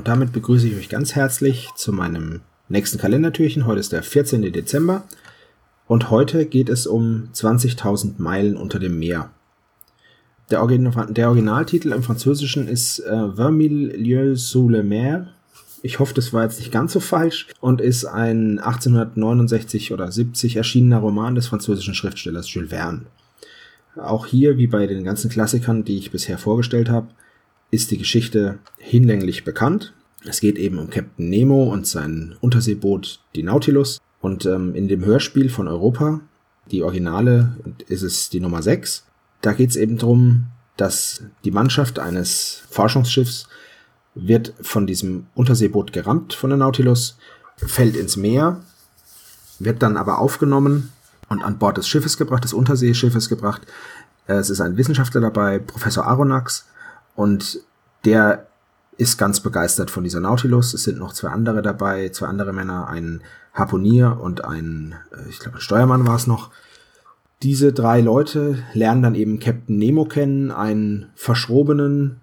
Und damit begrüße ich euch ganz herzlich zu meinem nächsten Kalendertürchen. Heute ist der 14. Dezember und heute geht es um 20.000 Meilen unter dem Meer. Der, Origin der Originaltitel im Französischen ist äh, 20 lieues sous le mer. Ich hoffe, das war jetzt nicht ganz so falsch und ist ein 1869 oder 70 erschienener Roman des französischen Schriftstellers Jules Verne. Auch hier, wie bei den ganzen Klassikern, die ich bisher vorgestellt habe, ist die Geschichte hinlänglich bekannt. Es geht eben um Captain Nemo und sein Unterseeboot, die Nautilus. Und ähm, in dem Hörspiel von Europa, die Originale, ist es die Nummer 6. Da geht es eben darum, dass die Mannschaft eines Forschungsschiffs wird von diesem Unterseeboot gerammt von der Nautilus, fällt ins Meer, wird dann aber aufgenommen und an Bord des Schiffes gebracht, des Unterseeschiffes gebracht. Es ist ein Wissenschaftler dabei, Professor Aronnax, und der ist ganz begeistert von dieser Nautilus. Es sind noch zwei andere dabei, zwei andere Männer, ein Harpunier und ein, äh, ich glaube, ein Steuermann war es noch. Diese drei Leute lernen dann eben Captain Nemo kennen, einen verschrobenen,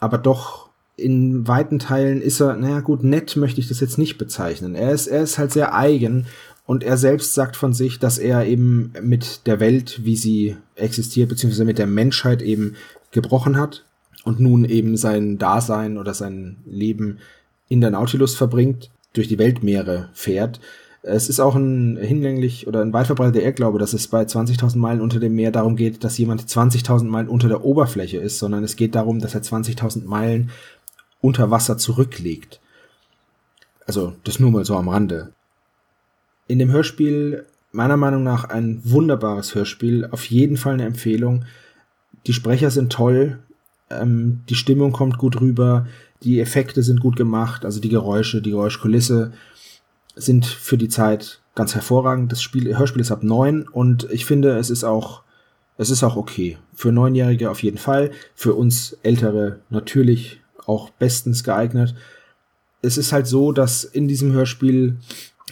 aber doch in weiten Teilen ist er, naja gut, nett möchte ich das jetzt nicht bezeichnen. Er ist, er ist halt sehr eigen und er selbst sagt von sich, dass er eben mit der Welt, wie sie existiert, beziehungsweise mit der Menschheit eben gebrochen hat und nun eben sein Dasein oder sein Leben in der Nautilus verbringt, durch die Weltmeere fährt. Es ist auch ein hinlänglich oder ein weit verbreiteter Irrglaube, dass es bei 20.000 Meilen unter dem Meer darum geht, dass jemand 20.000 Meilen unter der Oberfläche ist, sondern es geht darum, dass er 20.000 Meilen unter Wasser zurücklegt. Also das nur mal so am Rande. In dem Hörspiel meiner Meinung nach ein wunderbares Hörspiel, auf jeden Fall eine Empfehlung. Die Sprecher sind toll, ähm, die Stimmung kommt gut rüber, die Effekte sind gut gemacht, also die Geräusche, die Geräuschkulisse sind für die Zeit ganz hervorragend. Das Spiel, Hörspiel ist ab neun und ich finde, es ist auch, es ist auch okay. Für Neunjährige auf jeden Fall, für uns Ältere natürlich auch bestens geeignet. Es ist halt so, dass in diesem Hörspiel,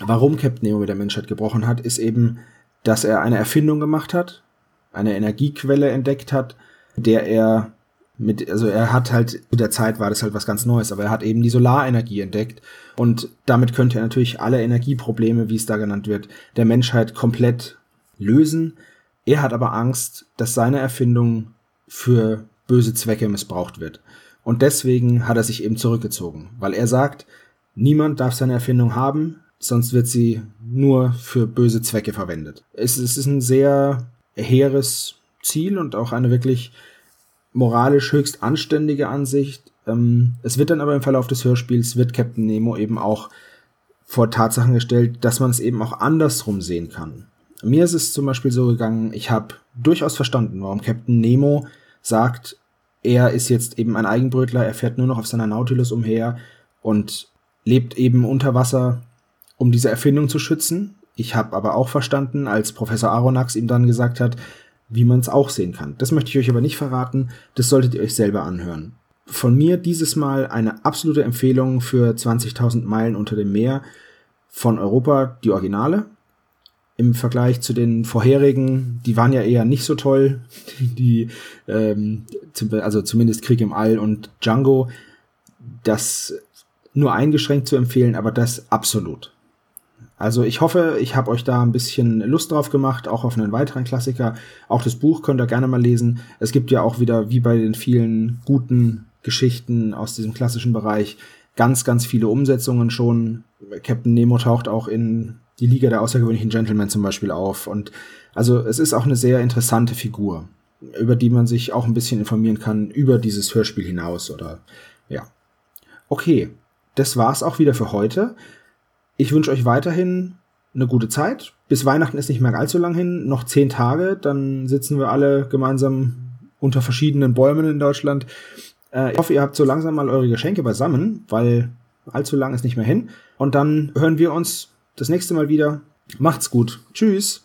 warum Captain Nemo mit der Menschheit gebrochen hat, ist eben, dass er eine Erfindung gemacht hat, eine Energiequelle entdeckt hat, der er mit, also er hat halt, zu der Zeit war das halt was ganz Neues, aber er hat eben die Solarenergie entdeckt und damit könnte er natürlich alle Energieprobleme, wie es da genannt wird, der Menschheit komplett lösen. Er hat aber Angst, dass seine Erfindung für böse Zwecke missbraucht wird. Und deswegen hat er sich eben zurückgezogen, weil er sagt, niemand darf seine Erfindung haben, sonst wird sie nur für böse Zwecke verwendet. Es, es ist ein sehr hehres Ziel und auch eine wirklich moralisch höchst anständige Ansicht. Ähm, es wird dann aber im Verlauf des Hörspiels, wird Captain Nemo eben auch vor Tatsachen gestellt, dass man es eben auch andersrum sehen kann. Mir ist es zum Beispiel so gegangen, ich habe durchaus verstanden, warum Captain Nemo sagt, er ist jetzt eben ein Eigenbrötler, er fährt nur noch auf seiner Nautilus umher und lebt eben unter Wasser, um diese Erfindung zu schützen. Ich habe aber auch verstanden, als Professor Aronnax ihm dann gesagt hat, wie man es auch sehen kann. Das möchte ich euch aber nicht verraten, das solltet ihr euch selber anhören. Von mir dieses Mal eine absolute Empfehlung für 20.000 Meilen unter dem Meer von Europa, die Originale. Im Vergleich zu den vorherigen, die waren ja eher nicht so toll, die, ähm, also zumindest Krieg im All und Django, das nur eingeschränkt zu empfehlen, aber das absolut. Also ich hoffe, ich habe euch da ein bisschen Lust drauf gemacht, auch auf einen weiteren Klassiker. Auch das Buch könnt ihr gerne mal lesen. Es gibt ja auch wieder, wie bei den vielen guten Geschichten aus diesem klassischen Bereich, ganz, ganz viele Umsetzungen schon. Captain Nemo taucht auch in die Liga der außergewöhnlichen Gentlemen zum Beispiel auf. Und also es ist auch eine sehr interessante Figur, über die man sich auch ein bisschen informieren kann über dieses Hörspiel hinaus oder ja. Okay, das war's auch wieder für heute. Ich wünsche euch weiterhin eine gute Zeit. Bis Weihnachten ist nicht mehr allzu lang hin, noch zehn Tage, dann sitzen wir alle gemeinsam unter verschiedenen Bäumen in Deutschland Äh, ich hoffe, ihr habt so langsam mal eure Geschenke beisammen, weil allzu lang ist nicht mehr hin. Und dann hören wir uns das nächste Mal wieder. Macht's gut. Tschüss.